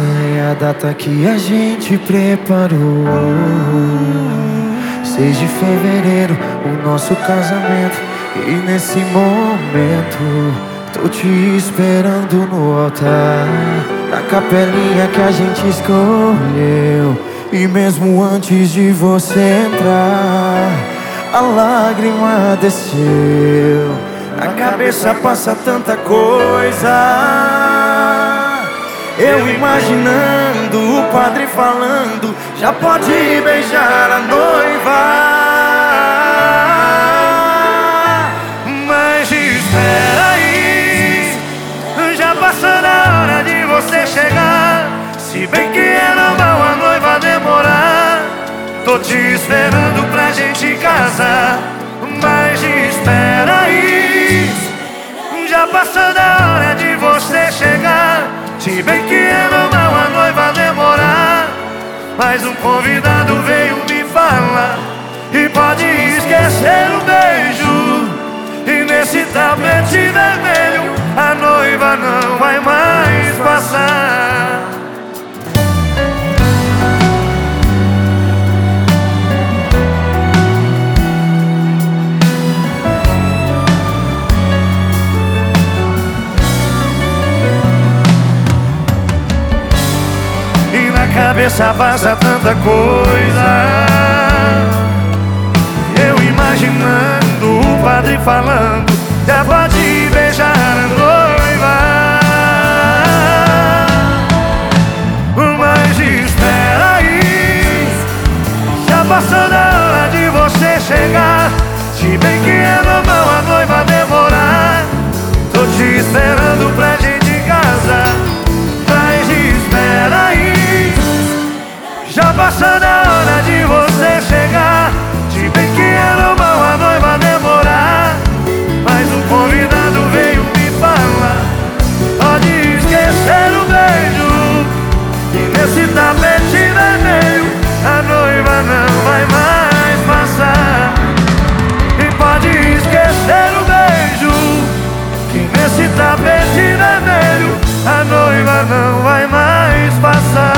a data que a gente preparou. 6 de fevereiro, o nosso casamento. E nesse momento, tô te esperando no altar. Na capelinha que a gente escolheu. E mesmo antes de você entrar, a lágrima desceu. Na cabeça passa tanta coisa. Eu imaginando o padre falando, já pode beijar a noiva. Mas espera aí, já passou da hora de você chegar. Se bem que é normal a noiva demorar, tô te esperando pra gente casar. Mas espera aí, já passou da Se bem que é normal a noiva demorar. Mas um convidado veio me cabeça vaza tanta coisa. Eu imaginando o padre falando Já pode beijar a noiva. Mas espera aí. Já passou da hora de você chegar. Se bem que passando a hora de você chegar. Se bem que é normal a noiva demorar. Mas o convidado veio me falar. Pode esquecer o beijo E nesse tapete vermelho A noiva não vai mais passar. E pode esquecer o beijo Que nesse tapete vermelho A noiva não vai mais passar